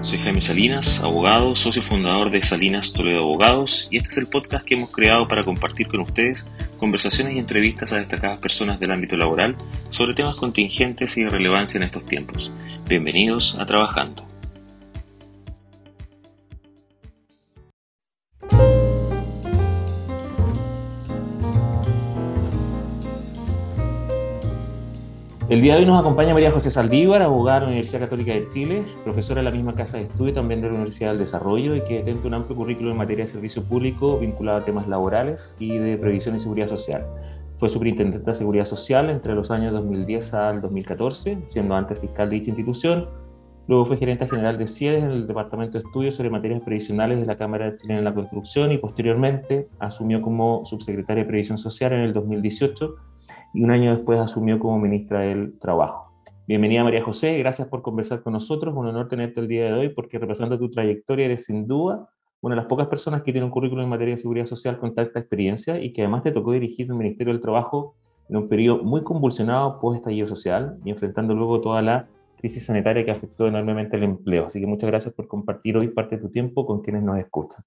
Soy Jaime Salinas, abogado, socio fundador de Salinas Toledo Abogados y este es el podcast que hemos creado para compartir con ustedes conversaciones y entrevistas a destacadas personas del ámbito laboral sobre temas contingentes y de relevancia en estos tiempos. Bienvenidos a Trabajando. El día de hoy nos acompaña María José Saldívar, abogada de la Universidad Católica de Chile, profesora de la misma casa de estudio también de la Universidad del Desarrollo y que tiene un amplio currículo en materia de servicio público vinculado a temas laborales y de previsión y seguridad social. Fue superintendente de Seguridad Social entre los años 2010 al 2014, siendo antes fiscal de dicha institución. Luego fue gerente general de CIEDES en el Departamento de Estudios sobre Materias Previsionales de la Cámara de Chile en la Construcción y posteriormente asumió como subsecretaria de Previsión Social en el 2018 y un año después asumió como ministra del Trabajo. Bienvenida María José, gracias por conversar con nosotros, un honor tenerte el día de hoy porque representando tu trayectoria eres sin duda una de las pocas personas que tiene un currículum en materia de seguridad social con tanta experiencia y que además te tocó dirigir el Ministerio del Trabajo en un periodo muy convulsionado post estallido social y enfrentando luego toda la crisis sanitaria que afectó enormemente el empleo. Así que muchas gracias por compartir hoy parte de tu tiempo con quienes nos escuchan.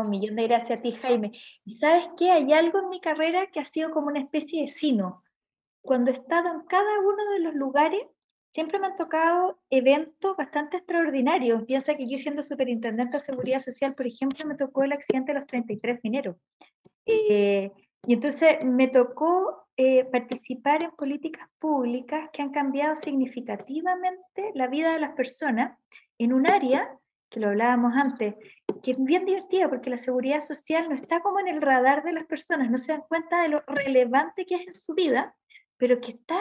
Un millón de gracias a ti, Jaime. Y sabes qué, hay algo en mi carrera que ha sido como una especie de sino. Cuando he estado en cada uno de los lugares, siempre me han tocado eventos bastante extraordinarios. Piensa que yo siendo superintendente de Seguridad Social, por ejemplo, me tocó el accidente de los 33 mineros. Eh, y entonces me tocó eh, participar en políticas públicas que han cambiado significativamente la vida de las personas en un área que lo hablábamos antes, que es bien divertida porque la seguridad social no está como en el radar de las personas, no se dan cuenta de lo relevante que es en su vida, pero que está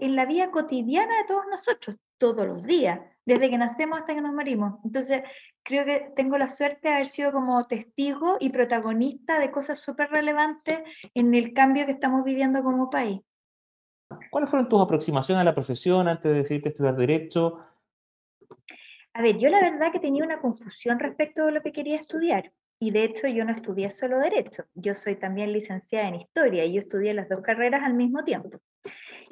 en la vida cotidiana de todos nosotros, todos los días, desde que nacemos hasta que nos morimos. Entonces, creo que tengo la suerte de haber sido como testigo y protagonista de cosas súper relevantes en el cambio que estamos viviendo como país. ¿Cuáles fueron tus aproximaciones a la profesión antes de decidirte estudiar Derecho? A ver, yo la verdad que tenía una confusión respecto de lo que quería estudiar. Y de hecho yo no estudié solo derecho, yo soy también licenciada en historia y yo estudié las dos carreras al mismo tiempo.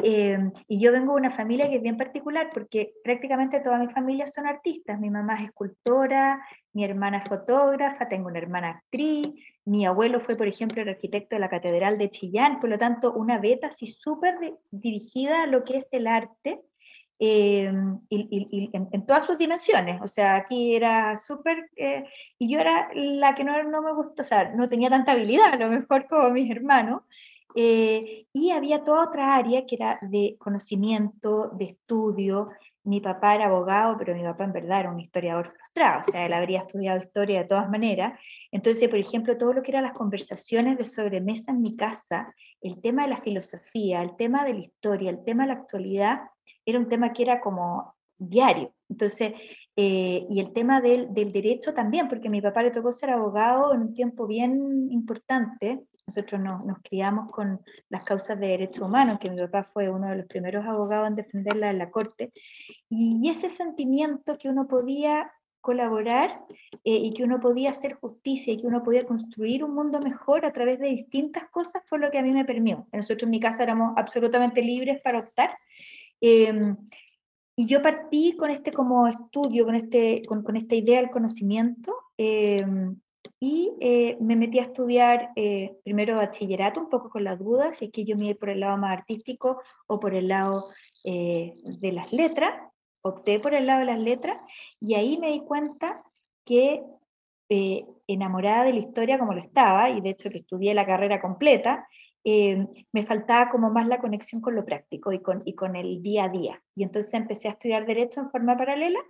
Eh, y yo vengo de una familia que es bien particular porque prácticamente toda mi familia son artistas. Mi mamá es escultora, mi hermana es fotógrafa, tengo una hermana actriz, mi abuelo fue, por ejemplo, el arquitecto de la Catedral de Chillán, por lo tanto, una beta así súper dirigida a lo que es el arte eh, y, en, todas sus dimensiones. O sea, aquí era súper, eh, y yo era la que no, no, me gusta, o sea, no tenía tanta habilidad, a lo mejor como mis hermanos. Eh, y había toda otra área que era de conocimiento, de estudio. Mi papá era abogado, pero mi papá en verdad era un historiador frustrado, o sea, él habría estudiado historia de todas maneras. Entonces, por ejemplo, todo lo que eran las conversaciones de sobremesa en mi casa, el tema de la filosofía, el tema de la historia, el tema de la actualidad, era un tema que era como diario. Entonces, eh, y el tema del, del, derecho también, porque a mi papá le tocó ser abogado en un tiempo bien importante. Nosotros nos, nos criamos con las causas de derechos humanos, que mi papá fue uno de los primeros abogados en defenderla en la corte. Y ese sentimiento que uno podía colaborar eh, y que uno podía hacer justicia y que uno podía construir un mundo mejor a través de distintas cosas fue lo que a mí me permitió. Nosotros en mi casa éramos absolutamente libres para optar Em, y yo partí con este como estudio, con, este, con, esta idea del conocimiento, em, y eh, me metí a estudiar eh, primero bachillerato, un poco con las dudas, si es que yo me iba por el lado más artístico o por el lado eh, de las letras, opté por el lado de las letras, y ahí me di cuenta que enamorada de la historia como lo estaba, y de hecho que estudié la carrera completa, eh, me faltaba como más la conexión con lo práctico y con, y con el día a día. Y entonces empecé a estudiar derecho en forma paralela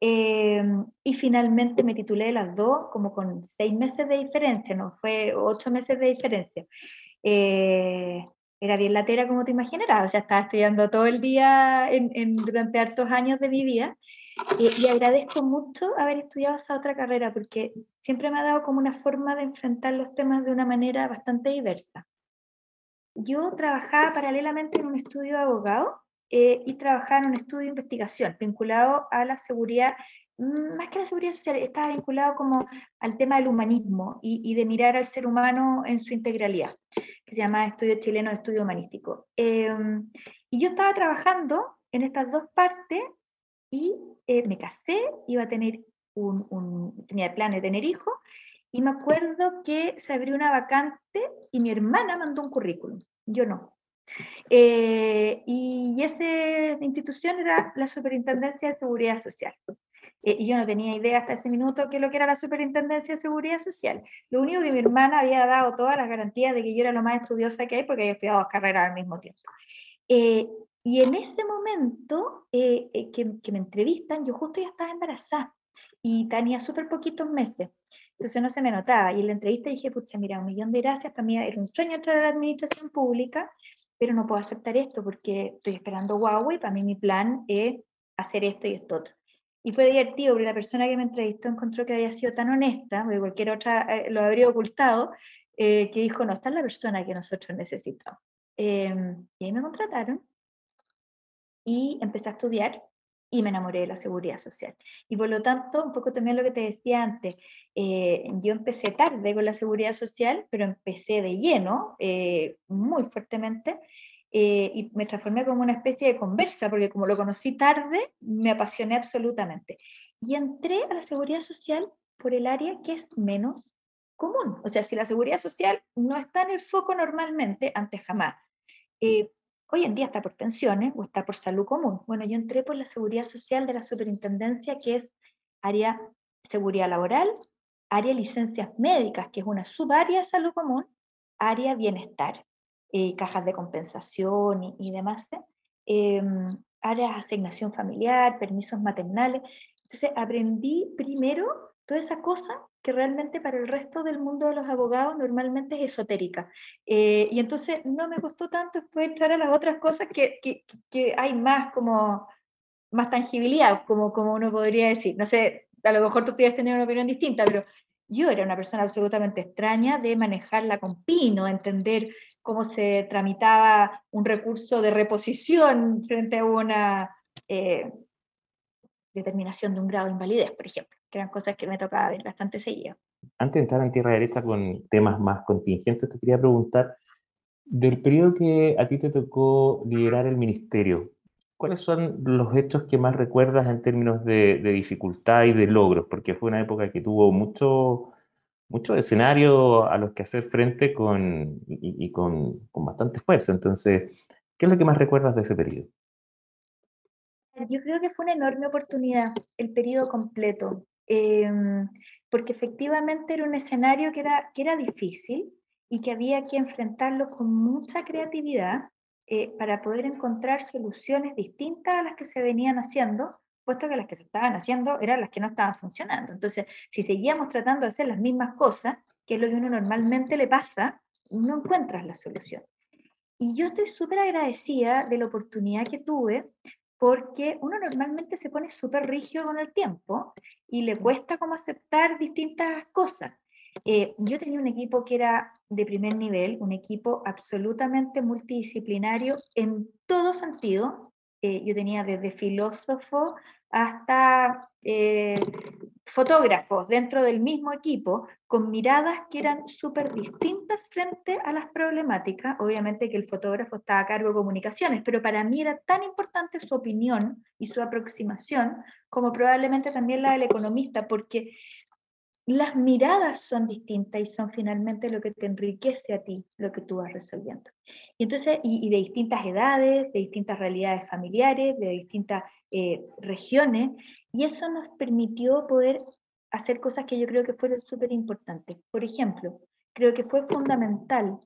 eh, y finalmente me titulé de las dos como con seis meses de diferencia, no fue ocho meses de diferencia. Eh, era bien latera como te imaginarás, o sea, estaba estudiando todo el día en, durante hartos años de mi vida y agradezco mucho haber estudiado esa otra carrera porque siempre me ha dado como una forma de enfrentar los temas de una manera bastante diversa yo trabajaba paralelamente en un estudio de abogado eh, y trabajaba en un estudio de investigación vinculado a la seguridad, mm, más que a la seguridad social, estaba vinculado como al tema del humanismo y, de mirar al ser humano en su integralidad, que se llama Estudio Chileno de Estudio Humanístico. Em, y yo estaba trabajando en estas dos partes y eh, me casé, iba a tener un, un, tenía planes de tener hijos, y me acuerdo que se abrió una vacante y mi hermana mandó un currículum, yo no. Eh, y esa institución era la Superintendencia de Seguridad Social. Eh, y yo no tenía idea hasta ese minuto qué lo que era la Superintendencia de Seguridad Social. Lo único que mi hermana había dado todas las garantías de que yo era lo más estudiosa que hay porque había estudiado dos carreras al mismo tiempo. Eh, y en ese momento que, que, me entrevistan, yo justo ya estaba embarazada y tenía súper poquitos meses. Entonces no se me notaba. Y en la entrevista dije, pucha, mira, un millón de gracias, para mí era un sueño entrar a la administración pública, pero no puedo aceptar esto porque estoy esperando Huawei, para mí mi plan es hacer esto y esto otro. Y fue divertido porque la persona que me entrevistó encontró que había sido tan honesta, porque cualquier otra eh, lo habría ocultado, eh, que dijo, no, esta es la persona que nosotros necesitamos. Em, y ahí me contrataron y empecé a estudiar y me enamoré de la seguridad social. Y por lo tanto, un poco también lo que te decía antes, eh, yo empecé tarde con la seguridad social, pero empecé de lleno, eh, muy fuertemente, eh, y me transformé como una especie de conversa, porque como lo conocí tarde, me apasioné absolutamente. Y entré a la seguridad social por el área que es menos común. O sea, si la seguridad social no está en el foco normalmente, antes jamás. Hoy en día está por pensiones o está por salud común. Bueno, yo entré por la seguridad social de la superintendencia, que es área seguridad laboral, área licencias médicas, que es una subárea de salud común, área bienestar, eh, cajas de compensación y, demás, eh, área asignación familiar, permisos maternales. Entonces aprendí primero toda esa cosa que realmente para el resto del mundo de los abogados normalmente es esotérica. Eh, y entonces no me costó tanto después entrar a las otras cosas que, que, que, hay más como más tangibilidad, como, como uno podría decir. No sé, a lo mejor tú podías tener una opinión distinta, pero yo era una persona absolutamente extraña de manejarla con pino, entender cómo se tramitaba un recurso de reposición frente a una eh, determinación de un grado de invalidez, por ejemplo que eran cosas que me tocaba ver bastante seguido. Antes de entrar en Tierra Derecha con temas más contingentes, te quería preguntar, del periodo que a ti te tocó liderar el ministerio, ¿cuáles son los hechos que más recuerdas en términos de, dificultad y de logros? Porque fue una época que tuvo mucho, mucho escenario a los que hacer frente con, y, con, con bastante fuerza. Entonces, ¿qué es lo que más recuerdas de ese periodo? Yo creo que fue una enorme oportunidad el periodo completo. Em, porque efectivamente era un escenario que era, que era difícil y que había que enfrentarlo con mucha creatividad eh, para poder encontrar soluciones distintas a las que se venían haciendo, puesto que las que se estaban haciendo eran las que no estaban funcionando. Entonces, si seguíamos tratando de hacer las mismas cosas, que es lo que uno normalmente le pasa, no encuentras la solución. Y yo estoy súper agradecida de la oportunidad que tuve porque uno normalmente se pone súper rígido con el tiempo y le cuesta como aceptar distintas cosas. Eh, yo tenía un equipo que era de primer nivel, un equipo absolutamente multidisciplinario en todo sentido. Eh, yo tenía desde filósofo hasta eh, fotógrafos dentro del mismo equipo con miradas que eran súper distintas frente a las problemáticas. Obviamente que el fotógrafo estaba a cargo de comunicaciones, pero para mí era tan importante su opinión y su aproximación como probablemente también la del economista, porque las miradas son distintas y son finalmente lo que te enriquece a ti, lo que tú vas resolviendo. Y entonces, y, de distintas edades, de distintas realidades familiares, de distintas eh, regiones, y eso nos permitió poder hacer cosas que yo creo que fueron súper importantes. Por ejemplo, creo que fue fundamental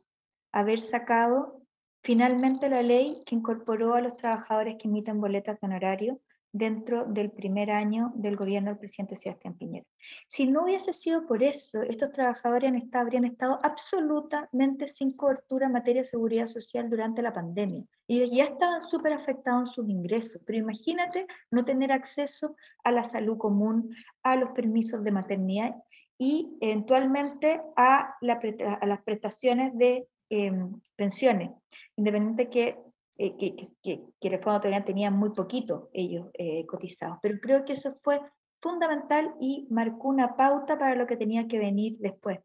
haber sacado finalmente la ley que incorporó a los trabajadores que emiten boletas de honorario dentro del primer año del gobierno del presidente Sebastián Piñera. Si no hubiese sido por eso, estos trabajadores habrían estado absolutamente sin cobertura en materia de seguridad social durante la pandemia y ya estaban súper afectados en sus ingresos. Pero imagínate no tener acceso a la salud común, a los permisos de maternidad y eventualmente a, las prestaciones de em, pensiones, independiente que eh, que, que, que, el fondo todavía tenían muy poquito ellos eh, cotizados. Pero creo que eso fue fundamental y marcó una pauta para lo que tenía que venir después.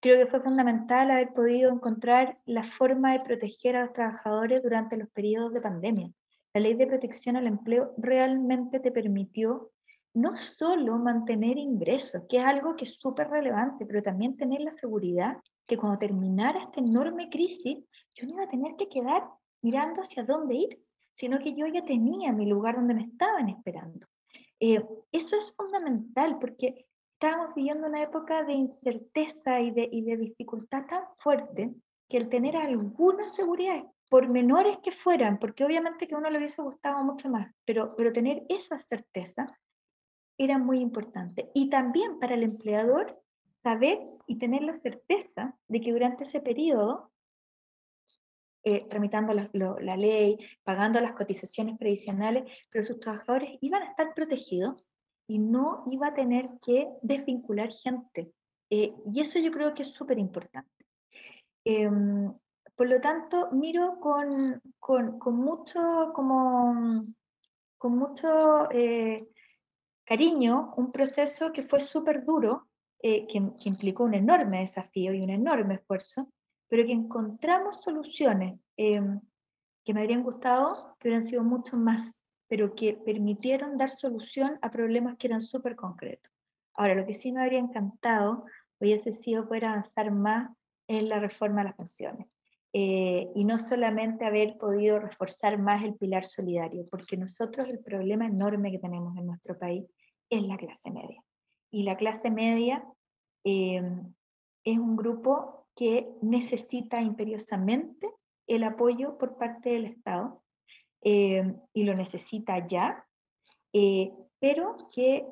Creo que fue fundamental haber podido encontrar la forma de proteger a los trabajadores durante los periodos de pandemia. la ley de protección al empleo realmente te permitió no solo mantener ingresos, que es algo que es súper relevante, pero también tener la seguridad que cuando terminara esta enorme crisis, yo no iba a tener que quedar mirando hacia dónde ir, sino que yo ya tenía mi lugar donde me estaban esperando. Eh, eso es fundamental porque estábamos viviendo una época de incerteza y de, dificultad tan fuerte que el tener alguna seguridad, por menores que fueran, porque obviamente que a uno le hubiese gustado mucho más, pero, pero tener esa certeza era muy importante. Y también para el empleador saber y tener la certeza de que durante ese periodo, eh, tramitando la, la, ley, pagando las cotizaciones previsionales, pero sus trabajadores iban a estar protegidos y no iba a tener que desvincular gente. Eh, y eso yo creo que es súper importante. Em, por lo tanto, miro con, con, con mucho, como, con mucho eh, cariño un proceso que fue súper duro, eh, que, que, implicó un enorme desafío y un enorme esfuerzo, pero que encontramos soluciones em, que me habrían gustado que hubieran sido mucho más, pero que permitieron dar solución a problemas que eran súper concretos. Ahora, lo que sí me habría encantado hubiese sido poder avanzar más en la reforma de las pensiones. Eh, y no solamente haber podido reforzar más el pilar solidario, porque nosotros el problema enorme que tenemos en nuestro país es la clase media. Y la clase media eh, es un grupo que necesita imperiosamente el apoyo por parte del Estado eh, y lo necesita ya, pero que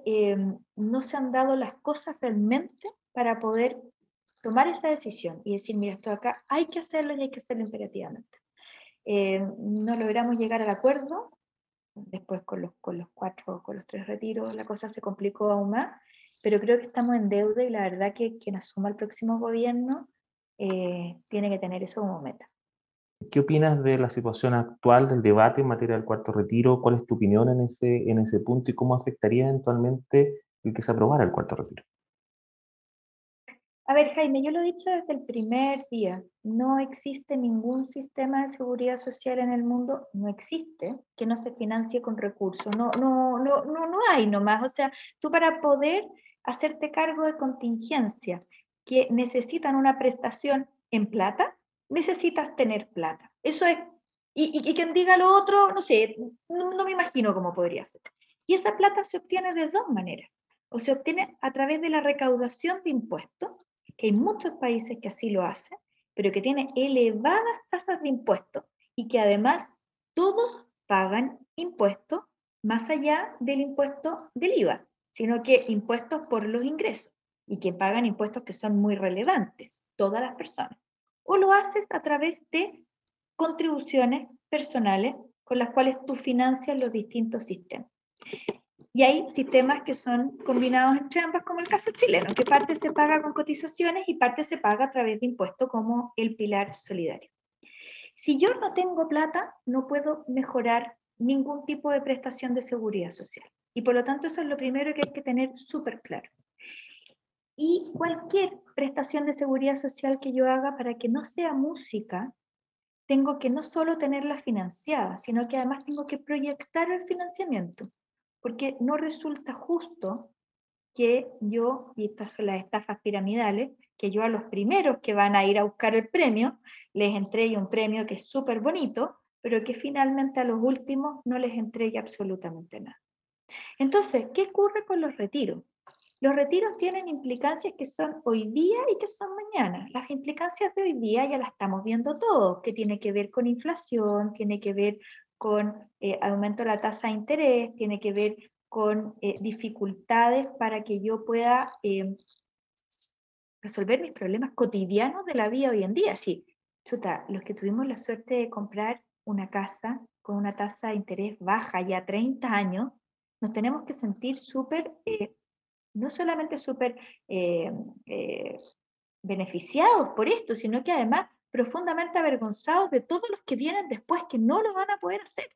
no se han dado las cosas realmente para poder tomar esa decisión y decir, mira, esto acá hay que hacerlo y hay que hacerlo imperativamente. Eh, no logramos llegar al acuerdo, después con los, con los cuatro, con los tres retiros, la cosa se complicó aún más, pero creo que estamos en deuda y la verdad que quien asuma el próximo gobierno eh, tiene que tener eso como meta. ¿Qué opinas de la situación actual del debate en materia del cuarto retiro? ¿Cuál es tu opinión en ese, en ese punto y cómo afectaría eventualmente el que se aprobara el cuarto retiro? A ver, Jaime, yo lo he dicho desde el primer día, no existe ningún sistema de seguridad social en el mundo, no existe, que no se financie con recursos, no, no, no, no, no hay nomás, o sea, tú para poder hacerte cargo de contingencia que necesitan una prestación en plata, necesitas tener plata. Eso es, y, y, quien diga lo otro, no sé, no, no me imagino cómo podría ser. Y esa plata se obtiene de dos maneras, o se obtiene a través de la recaudación de impuestos, que hay muchos países que así lo hacen, pero que tienen elevadas tasas de impuestos y que además todos pagan impuestos más allá del impuesto del IVA, sino que impuestos por los ingresos y que pagan impuestos que son muy relevantes, todas las personas. O lo haces a través de contribuciones personales con las cuales tú financias los distintos sistemas. Y hay sistemas que son combinados entre ambas, como el caso chileno, que parte se paga con cotizaciones y parte se paga a través de impuestos como el pilar solidario. Si yo no tengo plata, no puedo mejorar ningún tipo de prestación de seguridad social. Y por lo tanto eso es lo primero que hay que tener súper claro. Y cualquier prestación de seguridad social que yo haga para que no sea música, tengo que no solo tenerla financiada, sino que además tengo que proyectar el financiamiento porque no resulta justo que yo, y estas son las estafas piramidales, que yo a los primeros que van a ir a buscar el premio les entregue un premio que es súper bonito, pero que finalmente a los últimos no les entregue absolutamente nada. Entonces, ¿qué ocurre con los retiros? Los retiros tienen implicancias que son hoy día y que son mañana. Las implicancias de hoy día ya las estamos viendo todos, que tiene que ver con inflación, tiene que ver con eh, aumento de la tasa de interés, tiene que ver con eh, dificultades para que yo pueda em, resolver mis problemas cotidianos de la vida hoy en día. Sí, chuta, los que tuvimos la suerte de comprar una casa con una tasa de interés baja ya 30 años, nos tenemos que sentir súper, eh, no solamente súper beneficiados por esto, sino que además profundamente avergonzados de todos los que vienen después que no lo van a poder hacer.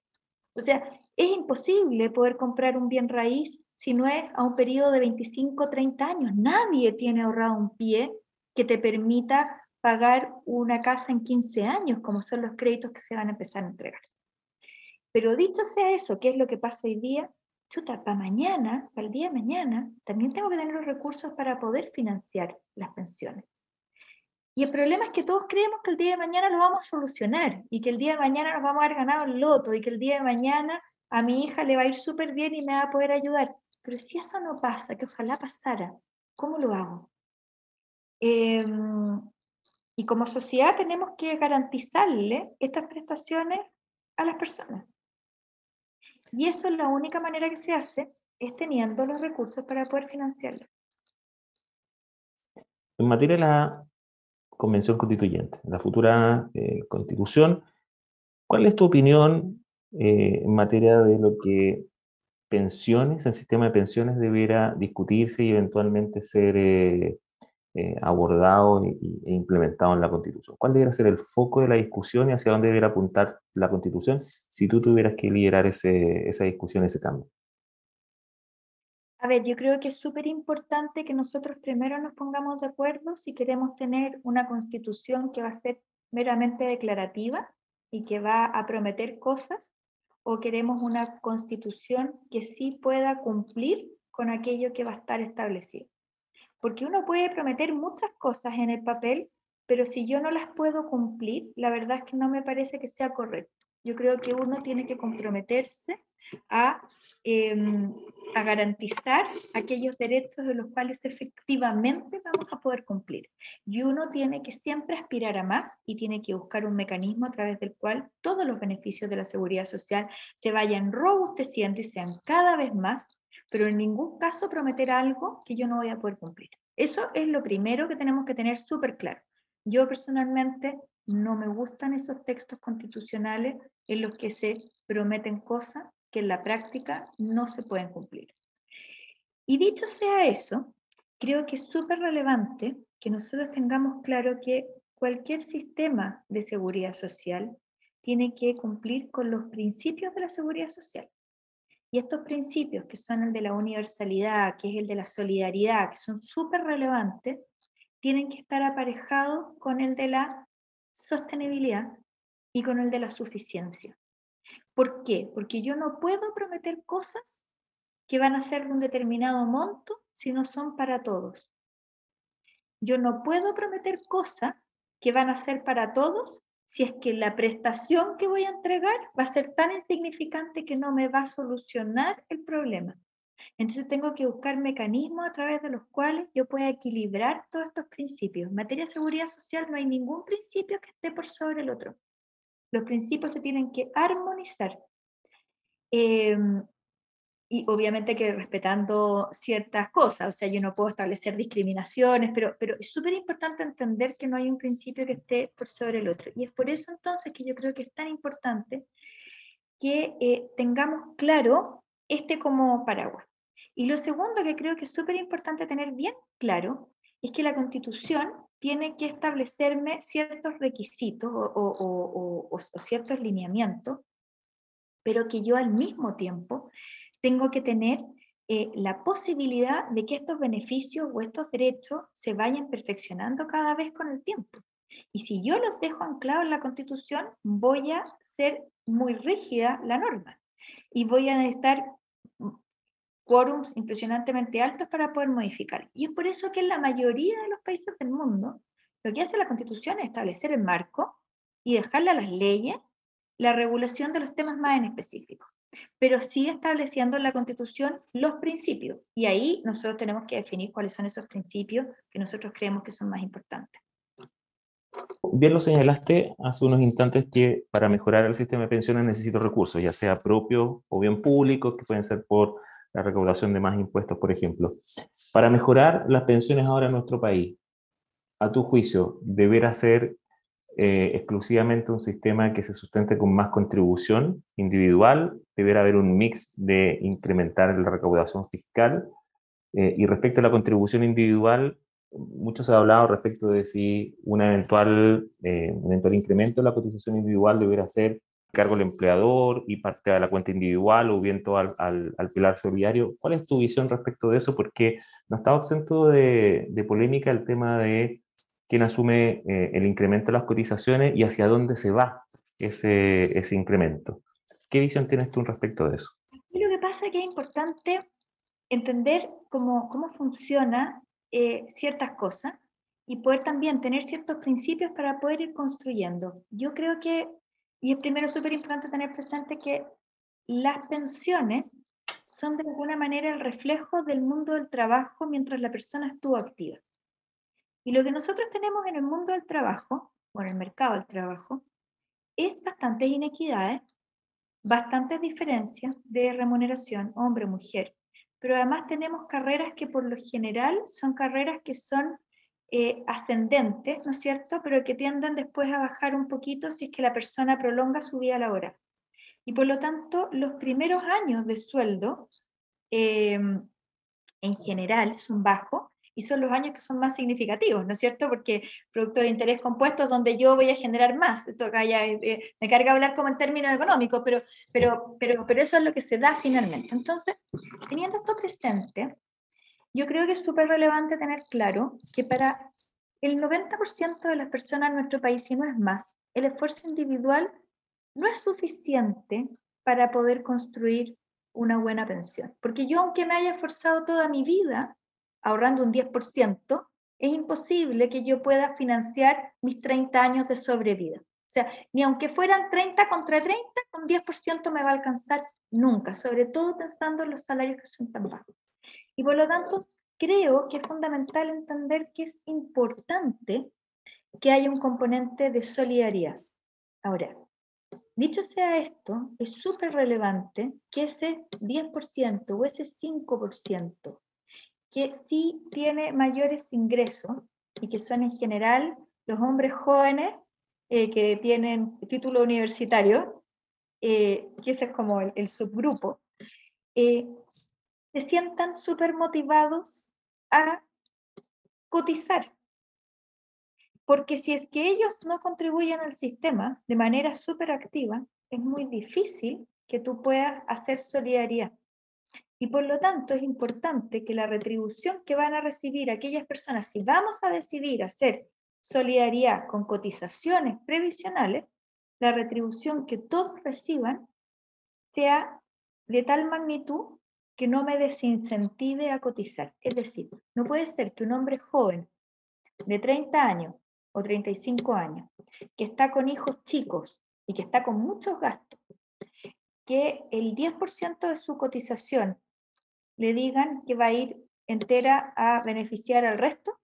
O sea, es imposible poder comprar un bien raíz si no es a un periodo de 25, 30 años. Nadie tiene ahorrado un pie que te permita pagar una casa en 15 años, como son los créditos que se van a empezar a entregar. Pero dicho sea eso, ¿qué es lo que pasa hoy día? Chuta, para mañana, para el día de mañana, también tengo que tener los recursos para poder financiar las pensiones. Y el problema es que todos creemos que el día de mañana lo vamos a solucionar y que el día de mañana nos vamos a haber ganado el loto y que el día de mañana a mi hija le va a ir súper bien y me va a poder ayudar. Pero si eso no pasa, que ojalá pasara, ¿cómo lo hago? Em, y como sociedad tenemos que garantizarle estas prestaciones a las personas. Y eso es la única manera que se hace, es teniendo los recursos para poder financiarlo. En materia de la convención constituyente, la futura eh, constitución. ¿Cuál es tu opinión eh, en materia de lo que pensiones, el sistema de pensiones debiera discutirse y eventualmente ser eh, abordado e, implementado en la constitución? ¿Cuál debería ser el foco de la discusión y hacia dónde debería apuntar la constitución si tú tuvieras que liderar ese, esa discusión, ese cambio? A ver, yo creo que es súper importante que nosotros primero nos pongamos de acuerdo si queremos tener una constitución que va a ser meramente declarativa y que va a prometer cosas o queremos una constitución que sí pueda cumplir con aquello que va a estar establecido. Porque uno puede prometer muchas cosas en el papel, pero si yo no las puedo cumplir, la verdad es que no me parece que sea correcto. Yo creo que uno tiene que comprometerse a Em, a garantizar aquellos derechos de los cuales efectivamente vamos a poder cumplir. Y uno tiene que siempre aspirar a más y tiene que buscar un mecanismo a través del cual todos los beneficios de la seguridad social se vayan robusteciendo y sean cada vez más, pero en ningún caso prometer algo que yo no voy a poder cumplir. Eso es lo primero que tenemos que tener súper claro. Yo personalmente no me gustan esos textos constitucionales en los que se prometen cosas que en la práctica no se pueden cumplir. Y dicho sea eso, creo que es súper relevante que nosotros tengamos claro que cualquier sistema de seguridad social tiene que cumplir con los principios de la seguridad social. Y estos principios, que son el de la universalidad, que es el de la solidaridad, que son súper relevantes, tienen que estar aparejados con el de la sostenibilidad y con el de la suficiencia. ¿Por qué? Porque yo no puedo prometer cosas que van a ser de un determinado monto si no son para todos. Yo no puedo prometer cosas que van a ser para todos si es que la prestación que voy a entregar va a ser tan insignificante que no me va a solucionar el problema. Entonces tengo que buscar mecanismos a través de los cuales yo pueda equilibrar todos estos principios. En materia de seguridad social no hay ningún principio que esté por sobre el otro. Los principios se tienen que armonizar. Em, y obviamente que respetando ciertas cosas, o sea, yo no puedo establecer discriminaciones, pero, pero es súper importante entender que no hay un principio que esté por sobre el otro. Y es por eso entonces que yo creo que es tan importante que eh, tengamos claro este como paraguas. Y lo segundo que creo que es súper importante tener bien claro es que la constitución tiene que establecerme ciertos requisitos o, ciertos lineamientos, pero que yo al mismo tiempo tengo que tener eh, la posibilidad de que estos beneficios o estos derechos se vayan perfeccionando cada vez con el tiempo. Y si yo los dejo anclados en la Constitución, voy a ser muy rígida la norma y voy a necesitar quórums impresionantemente altos para poder modificar. Y es por eso que en la mayoría de los países del mundo, lo que hace la Constitución es establecer el marco y dejarle a las leyes la regulación de los temas más en específico, pero sigue estableciendo en la Constitución los principios. Y ahí nosotros tenemos que definir cuáles son esos principios que nosotros creemos que son más importantes. Bien lo señalaste hace unos instantes que para mejorar el sistema de pensiones necesito recursos, ya sea propios o bien públicos, que pueden ser por la recaudación de más impuestos, por ejemplo. Para mejorar las pensiones ahora en nuestro país, a tu juicio, ¿deberá ser eh, exclusivamente un sistema que se sustente con más contribución individual? ¿Deberá haber un mix de incrementar la recaudación fiscal? Eh, y respecto a la contribución individual, mucho se ha hablado respecto de si una eventual, eh, un eventual incremento de la cotización individual deberá ser cargo del empleador y parte de la cuenta individual o bien todo al, al, pilar solidario. ¿Cuál es tu visión respecto de eso? Porque no estaba exento de, de polémica el tema de quién asume eh, el incremento de las cotizaciones y hacia dónde se va ese, ese incremento. ¿Qué visión tienes tú respecto de eso? Lo que pasa es que es importante entender cómo, cómo funciona eh, ciertas cosas y poder también tener ciertos principios para poder ir construyendo. Yo creo que, y es primero súper importante tener presente que las pensiones son de alguna manera el reflejo del mundo del trabajo mientras la persona estuvo activa. Y lo que nosotros tenemos en el mundo del trabajo, o en el mercado del trabajo, es bastantes inequidades, bastantes diferencias de remuneración hombre-mujer, pero además tenemos carreras que por lo general son carreras que son eh, ascendentes, ¿no es cierto? Pero que tienden después a bajar un poquito si es que la persona prolonga su vida laboral. Y por lo tanto, los primeros años de sueldo eh, en general son bajos y son los años que son más significativos, ¿no es cierto? Porque producto de interés compuesto es donde yo voy a generar más. Esto acá ya eh, me carga hablar como en términos económicos, pero, pero, pero, pero eso es lo que se da finalmente. Entonces, teniendo esto presente, yo creo que es súper relevante tener claro que para el 90% de las personas en nuestro país, y no es más, el esfuerzo individual no es suficiente para poder construir una buena pensión. Porque yo, aunque me haya esforzado toda mi vida ahorrando un 10%, es imposible que yo pueda financiar mis 30 años de sobrevida. O sea, ni aunque fueran 30 contra 30, con 10% me va a alcanzar nunca, sobre todo pensando en los salarios que son tan bajos. Y por lo tanto, creo que es fundamental entender que es importante que haya un componente de solidaridad. Ahora, dicho sea esto, es súper relevante que ese 10% o ese 5% que sí tiene mayores ingresos y que son en general los hombres jóvenes eh, que tienen título universitario, eh, que ese es como el, subgrupo, eh, se sientan súper motivados a cotizar. Porque si es que ellos no contribuyen al sistema de manera súper activa, es muy difícil que tú puedas hacer solidaridad. Y por lo tanto es importante que la retribución que van a recibir aquellas personas, si vamos a decidir hacer solidaridad con cotizaciones previsionales, la retribución que todos reciban sea de tal magnitud que no me desincentive a cotizar. Es decir, no puede ser que un hombre joven de 30 años o 35 años, que está con hijos chicos y que está con muchos gastos, que el 10% de su cotización le digan que va a ir entera a beneficiar al resto,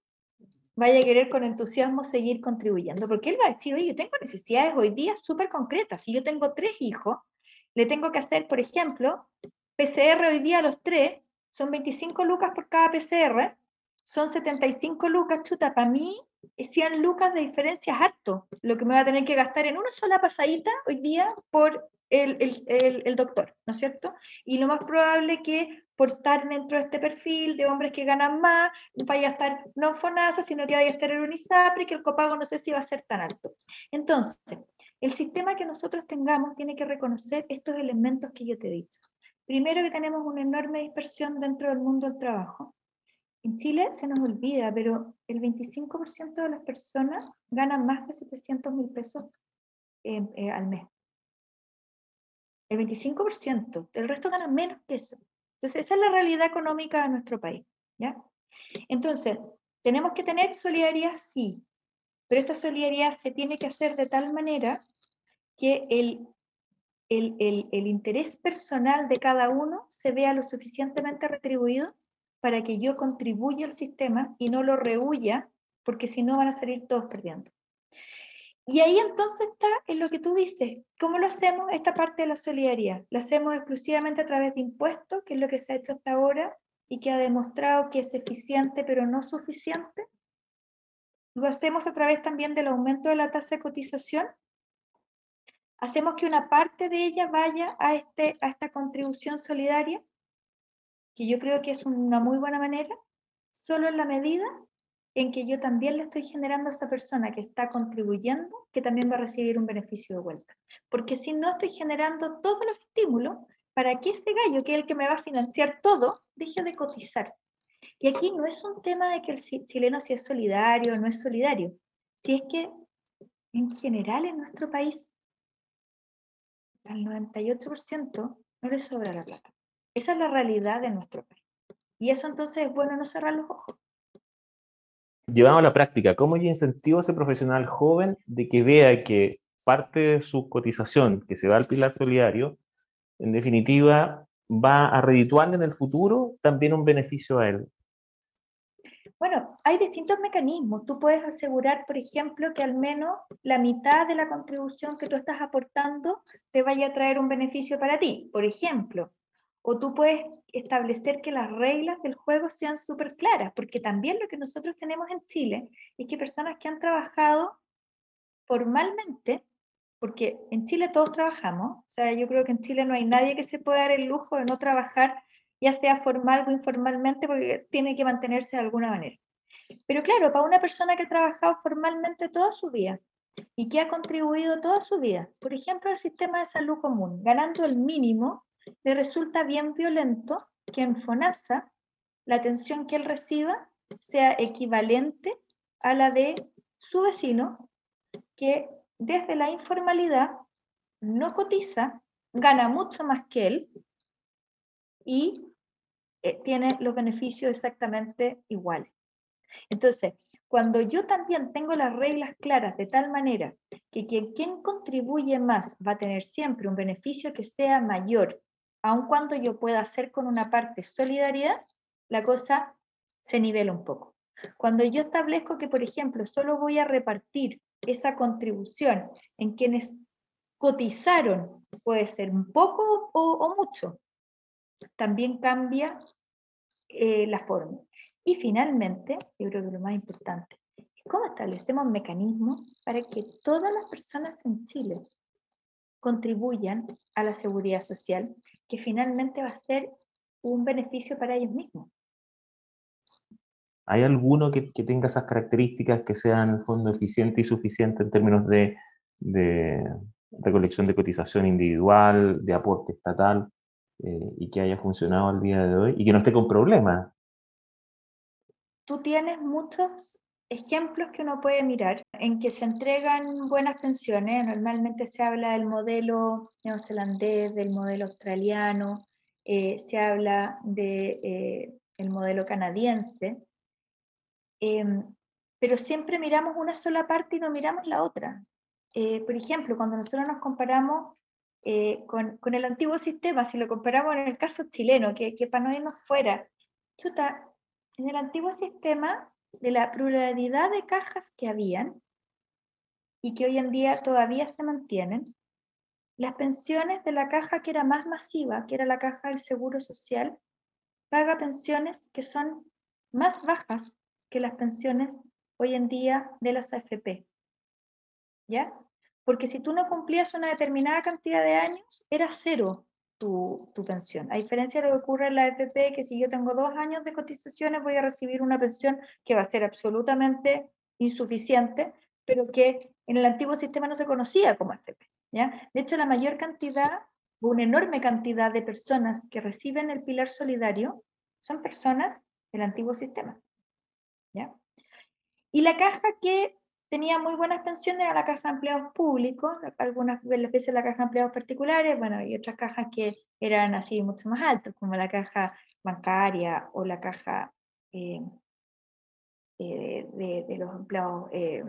vaya a querer con entusiasmo seguir contribuyendo, porque él va a decir, oye, yo tengo necesidades hoy día súper concretas, si yo tengo tres hijos, le tengo que hacer, por ejemplo, PCR hoy día los tres son 25 lucas por cada PCR, son 75 lucas, chuta, para mí 100 lucas de diferencia es harto, lo que me va a tener que gastar en una sola pasadita hoy día por el, el, el, doctor, ¿no es cierto? Y lo más probable que por estar dentro de este perfil de hombres que ganan más, vaya a estar no FONASA, sino que vaya a estar en UNISAPRI, que el copago no sé si va a ser tan alto. Entonces, el sistema que nosotros tengamos tiene que reconocer estos elementos que yo te he dicho. Primero que tenemos una enorme dispersión dentro del mundo del trabajo. En Chile se nos olvida, pero el 25% de las personas ganan más de 700 mil pesos eh, al mes. El 25%, el resto ganan menos que eso. Entonces, esa es la realidad económica de nuestro país. ¿ya? Entonces, tenemos que tener solidaridad, sí, pero esta solidaridad se tiene que hacer de tal manera que el el, interés personal de cada uno se vea lo suficientemente retribuido para que yo contribuya al sistema y no lo rehuya, porque si no van a salir todos perdiendo. Y ahí entonces está en lo que tú dices, ¿cómo lo hacemos? Esta parte de la solidaridad. ¿Lo hacemos exclusivamente a través de impuestos, que es lo que se ha hecho hasta ahora y que ha demostrado que es eficiente pero no suficiente? ¿Lo hacemos a través también del aumento de la tasa de cotización? hacemos que una parte de ella vaya a, este, a esta contribución solidaria, que yo creo que es una muy buena manera, solo en la medida en que yo también le estoy generando a esa persona que está contribuyendo, que también va a recibir un beneficio de vuelta. Porque si no estoy generando todos los estímulos para que ese gallo, que es el que me va a financiar todo, deje de cotizar. Y aquí no es un tema de que el chileno si es solidario o no es solidario, si es que en general en nuestro país al 98% no le sobra la plata. Esa es la realidad de nuestro país. Y eso entonces es bueno no cerrar los ojos. Llevamos a la práctica, ¿cómo yo incentivo a ese profesional joven de que vea que parte de su cotización que se va al pilar solidario, en definitiva, va a redituarle en el futuro también un beneficio a él? Bueno, hay distintos mecanismos. Tú puedes asegurar, por ejemplo, que al menos la mitad de la contribución que tú estás aportando te vaya a traer un beneficio para ti, por ejemplo. O tú puedes establecer que las reglas del juego sean súper claras, porque también lo que nosotros tenemos en Chile es que personas que han trabajado formalmente, porque en Chile todos trabajamos, o sea, yo creo que en Chile no hay nadie que se pueda dar el lujo de no trabajar ya sea formal o informalmente, porque tiene que mantenerse de alguna manera. Pero claro, para una persona que ha trabajado formalmente toda su vida y que ha contribuido toda su vida, por ejemplo, al sistema de salud común, ganando el mínimo, le resulta bien violento que en FONASA la atención que él reciba sea equivalente a la de su vecino, que desde la informalidad no cotiza, gana mucho más que él y eh, tiene los beneficios exactamente iguales. Entonces, cuando yo también tengo las reglas claras de tal manera que quien, quien contribuye más va a tener siempre un beneficio que sea mayor, aun cuando yo pueda hacer con una parte solidaridad, la cosa se nivela un poco. Cuando yo establezco que, por ejemplo, solo voy a repartir esa contribución en quienes cotizaron, puede ser un poco o, mucho, también cambia eh, la forma. Y finalmente, yo creo que lo más importante es cómo establecemos mecanismos para que todas las personas en Chile contribuyan a la seguridad social, que finalmente va a ser un beneficio para ellos mismos. ¿Hay alguno que, que tenga esas características que sean en el fondo eficiente y suficiente en términos de, de recolección de cotización individual, de aporte estatal? Eh, y que haya funcionado al día de hoy y que no esté con problemas. Tú tienes muchos ejemplos que uno puede mirar en que se entregan buenas pensiones. Normalmente se habla del modelo neozelandés, del modelo australiano, eh, se habla del de, eh, modelo canadiense, em, pero siempre miramos una sola parte y no miramos la otra. por ejemplo, cuando nosotros nos comparamos eh, con, con, el antiguo sistema, si lo comparamos en el caso chileno, que, que para no irnos fuera, chuta, en el antiguo sistema de la pluralidad de cajas que habían y que hoy en día todavía se mantienen, las pensiones de la caja que era más masiva, que era la caja del Seguro Social, paga pensiones que son más bajas que las pensiones hoy en día de las AFP. ¿Ya? Porque si tú no cumplías una determinada cantidad de años, era cero tu, tu, pensión. A diferencia de lo que ocurre en la AFP, que si yo tengo dos años de cotizaciones, voy a recibir una pensión que va a ser absolutamente insuficiente, pero que en el antiguo sistema no se conocía como AFP. ¿ya? De hecho, la mayor cantidad, una enorme cantidad de personas que reciben el pilar solidario son personas del antiguo sistema. ¿ya? Y la caja que tenía muy buenas pensiones era la caja de empleados públicos, algunas veces la caja de empleados particulares, bueno, y otras cajas que eran así mucho más altas, como la caja bancaria o la caja eh, eh, de, los empleados eh,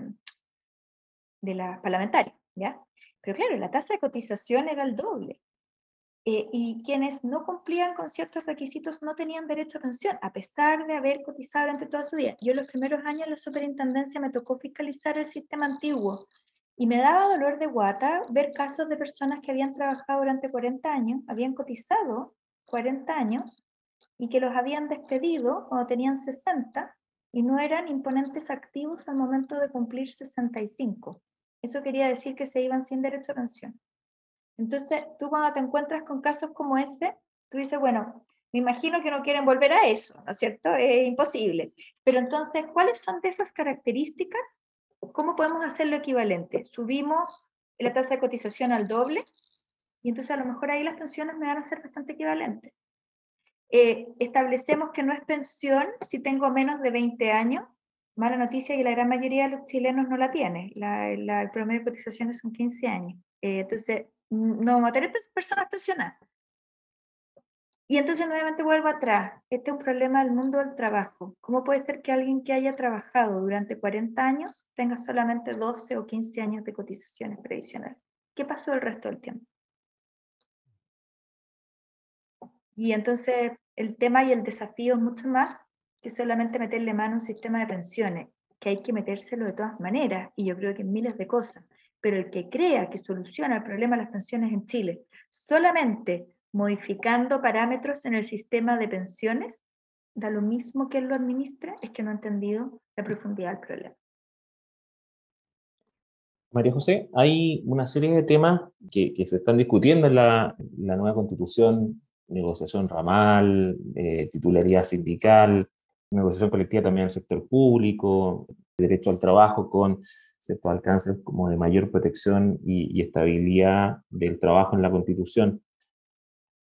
de las parlamentarias, ¿ya? Pero claro, la tasa de cotización era el doble. Eh, y quienes no cumplían con ciertos requisitos no tenían derecho a pensión, a pesar de haber cotizado durante toda su vida. Yo los primeros años en la superintendencia me tocó fiscalizar el sistema antiguo y me daba dolor de guata ver casos de personas que habían trabajado durante 40 años, habían cotizado 40 años y que los habían despedido cuando tenían 60 y no eran imponentes activos al momento de cumplir 65. Eso quería decir que se iban sin derecho a pensión. Entonces, tú cuando te encuentras con casos como ese, tú dices, bueno, me imagino que no quieren volver a eso, ¿no es cierto? Es imposible. Pero entonces, ¿cuáles son de esas características? ¿Cómo podemos hacerlo equivalente? Subimos la tasa de cotización al doble y entonces a lo mejor ahí las pensiones me van a ser bastante equivalentes. Eh, establecemos que no es pensión si tengo menos de 20 años. Mala noticia que la gran mayoría de los chilenos no la tiene. La, el promedio de cotizaciones son 15 años. Eh, entonces, no vamos a tener personas pensionadas. Y entonces nuevamente vuelvo atrás. Este es un problema del mundo del trabajo. ¿Cómo puede ser que alguien que haya trabajado durante 40 años tenga solamente 12 o 15 años de cotizaciones previsionales? ¿Qué pasó el resto del tiempo? Y entonces el tema y el desafío es mucho más que solamente meterle mano a un sistema de pensiones, que hay que metérselo de todas maneras, y yo creo que en miles de cosas. Pero el que crea que soluciona el problema de las pensiones en Chile solamente modificando parámetros en el sistema de pensiones, da lo mismo que él lo administra, es que no ha entendido la profundidad del problema. María José, hay una serie de temas que, se están discutiendo en la, nueva constitución, negociación ramal, eh, titularidad sindical, negociación colectiva también en el sector público, derecho al trabajo con ciertos alcances como de mayor protección y, y estabilidad del trabajo en la constitución.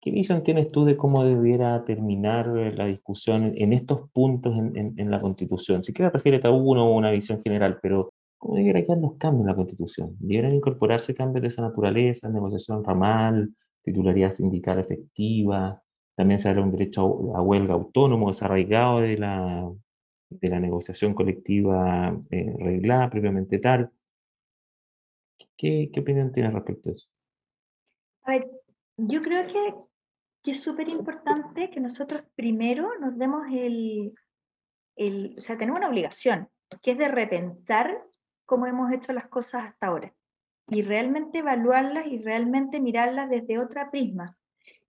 ¿Qué visión tienes tú de cómo debiera terminar la discusión en estos puntos en, la Constitución? Si quieres, refiere a uno o una visión general, pero ¿cómo debiera quedar los cambios en la Constitución? ¿Debieran incorporarse cambios de esa naturaleza, negociación ramal, titularidad sindical efectiva? También se habla un derecho a, huelga autónomo desarraigado de la, de la negociación colectiva eh, reglada previamente tal. ¿Qué, ¿Qué opinión tienes respecto a eso? A ver, yo creo que que es súper importante que nosotros primero nos demos el, el, o sea, tenemos una obligación, que es de repensar cómo hemos hecho las cosas hasta ahora y realmente evaluarlas y realmente mirarlas desde otra prisma.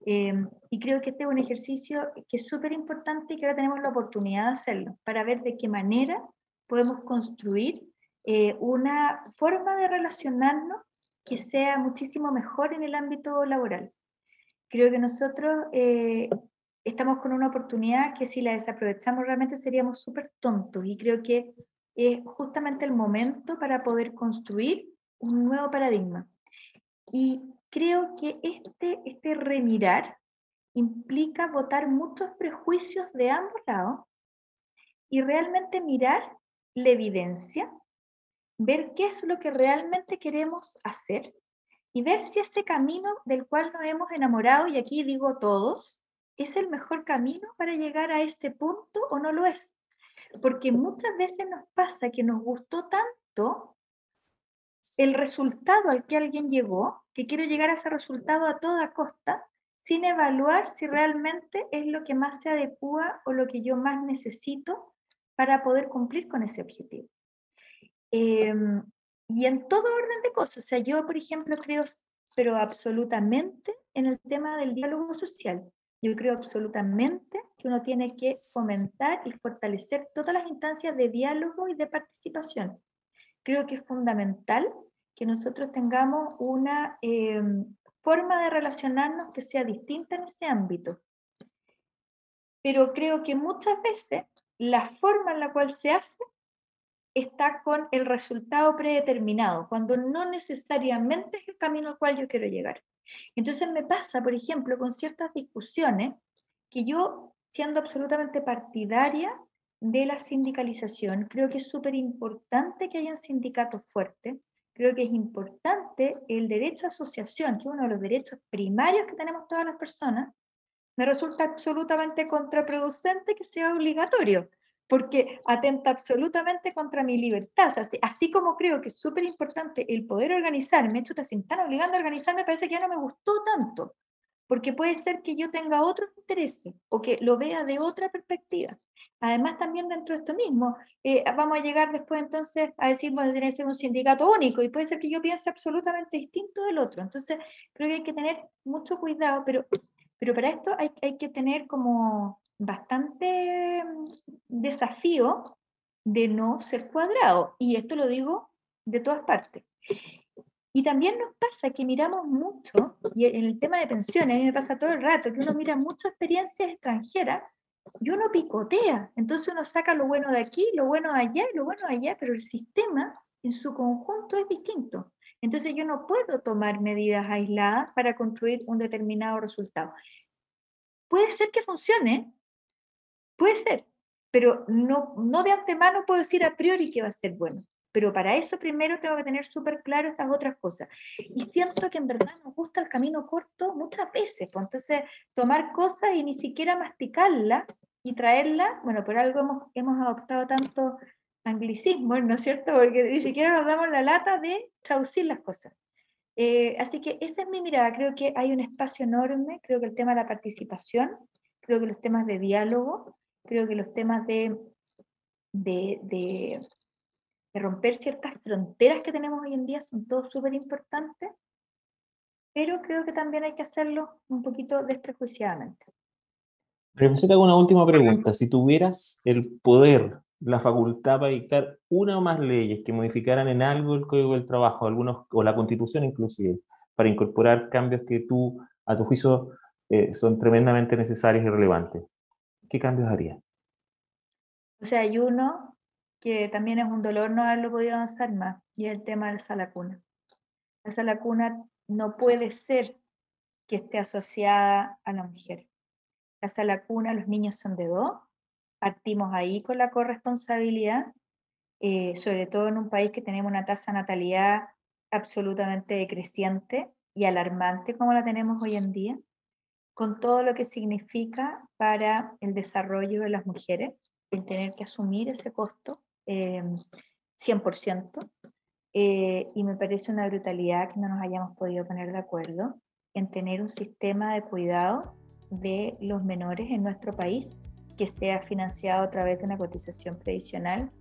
Eh, y creo que este es un ejercicio que es súper importante y que ahora tenemos la oportunidad de hacerlo para ver de qué manera podemos construir eh, una forma de relacionarnos que sea muchísimo mejor en el ámbito laboral. Creo que nosotros eh, estamos con una oportunidad que si la desaprovechamos realmente seríamos súper tontos y creo que es justamente el momento para poder construir un nuevo paradigma. Y creo que este, este remirar implica votar muchos prejuicios de ambos lados y realmente mirar la evidencia, ver qué es lo que realmente queremos hacer y ver si ese camino del cual nos hemos enamorado, y aquí digo todos, es el mejor camino para llegar a ese punto o no lo es. Porque muchas veces nos pasa que nos gustó tanto el resultado al que alguien llegó, que quiero llegar a ese resultado a toda costa, sin evaluar si realmente es lo que más se adecua o lo que yo más necesito para poder cumplir con ese objetivo. Em, y en todo orden de cosas. O sea, yo, por ejemplo, creo, pero absolutamente en el tema del diálogo social. Yo creo absolutamente que uno tiene que fomentar y fortalecer todas las instancias de diálogo y de participación. Creo que es fundamental que nosotros tengamos una em, forma de relacionarnos que sea distinta en ese ámbito. Pero creo que muchas veces la forma en la cual se hace está con el resultado predeterminado, cuando no necesariamente es el camino al cual yo quiero llegar. Entonces me pasa, por ejemplo, con ciertas discusiones que yo, siendo absolutamente partidaria de la sindicalización, creo que es súper importante que hayan sindicatos fuertes, creo que es importante el derecho a asociación, que es uno de los derechos primarios que tenemos todas las personas, me resulta absolutamente contraproducente que sea obligatorio porque atenta absolutamente contra mi libertad. O sea, así, como creo que es súper importante el poder organizarme, si me están obligando a organizarme, parece que ya no me gustó tanto, porque puede ser que yo tenga otros intereses o que lo vea de otra perspectiva. Además, también dentro de esto mismo, eh, vamos a llegar después entonces a decir, bueno, tiene que ser un sindicato único y puede ser que yo piense absolutamente distinto del otro. Entonces, creo que hay que tener mucho cuidado, pero, pero para esto hay, hay que tener como bastante mm, desafío de no ser cuadrado. Y esto lo digo de todas partes. Y también nos pasa que miramos mucho, y en el tema de pensiones, a mí me pasa todo el rato, que uno mira muchas experiencias extranjeras y uno picotea. Entonces uno saca lo bueno de aquí, lo bueno de allá y lo bueno de allá, pero el sistema en su conjunto es distinto. Entonces yo no puedo tomar medidas aisladas para construir un determinado resultado. Puede ser que funcione, Puede ser, pero no, no de antemano puedo decir a priori que va a ser bueno. Pero para eso primero tengo que tener súper claro estas otras cosas. Y siento que en verdad nos gusta el camino corto muchas veces. Pues entonces, tomar cosas y ni siquiera masticarlas y traerlas, bueno, por algo hemos, hemos adoptado tanto anglicismo, ¿no es cierto? Porque ni siquiera nos damos la lata de traducir las cosas. Eh, así que esa es mi mirada. Creo que hay un espacio enorme. Creo que el tema de la participación, creo que los temas de diálogo, creo que los temas de, de, de, romper ciertas fronteras que tenemos hoy en día son todos súper importantes, pero creo que también hay que hacerlo un poquito desprejuiciadamente. Profesor, te hago una última pregunta. Si tuvieras el poder, la facultad para dictar una o más leyes que modificaran en algo el Código del Trabajo, algunos, o la Constitución inclusive, para incorporar cambios que tú, a tu juicio, eh, son tremendamente necesarios y relevantes, ¿qué cambios harías? O sea, hay uno que también es un dolor no haberlo podido avanzar más, y es el tema de la sala cuna. La cuna no puede ser que esté asociada a la mujer. La sala cuna, los niños son de dos, partimos ahí con la corresponsabilidad, eh, sobre todo en un país que tenemos una tasa de natalidad absolutamente decreciente y alarmante como la tenemos hoy en día, con todo lo que significa para el desarrollo de las mujeres, el tener que asumir ese costo 100%. Em, eh, y me parece una brutalidad que no nos hayamos podido poner de acuerdo en tener un sistema de cuidado de los menores en nuestro país que sea financiado a través de una cotización previsional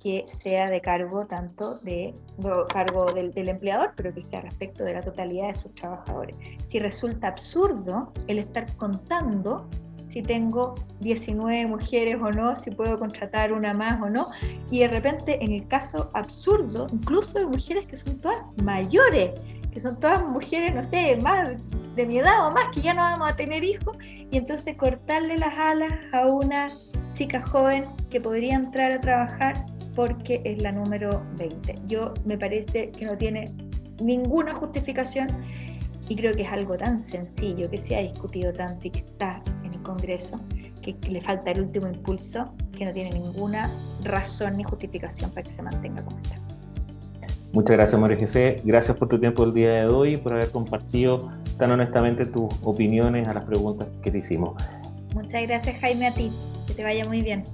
que sea de cargo tanto de, cargo del, del, empleador, pero que sea respecto de la totalidad de sus trabajadores. Si resulta absurdo el estar contando si tengo 19 mujeres o no, si puedo contratar una más o no. Y de repente, en el caso absurdo, incluso de mujeres que son todas mayores, que son todas mujeres, no sé, más de mi edad o más, que ya no vamos a tener hijos, y entonces cortarle las alas a una chica joven que podría entrar a trabajar porque es la número 20. Yo me parece que no tiene ninguna justificación y creo que es algo tan sencillo que se ha discutido tanto y que está en el Congreso, que, le falta el último impulso, que no tiene ninguna razón ni justificación para que se mantenga como está. Muchas gracias, María José. Gracias por tu tiempo el día de hoy por haber compartido tan honestamente tus opiniones a las preguntas que te hicimos. Muchas gracias, Jaime, a ti. Que te vaya muy bien.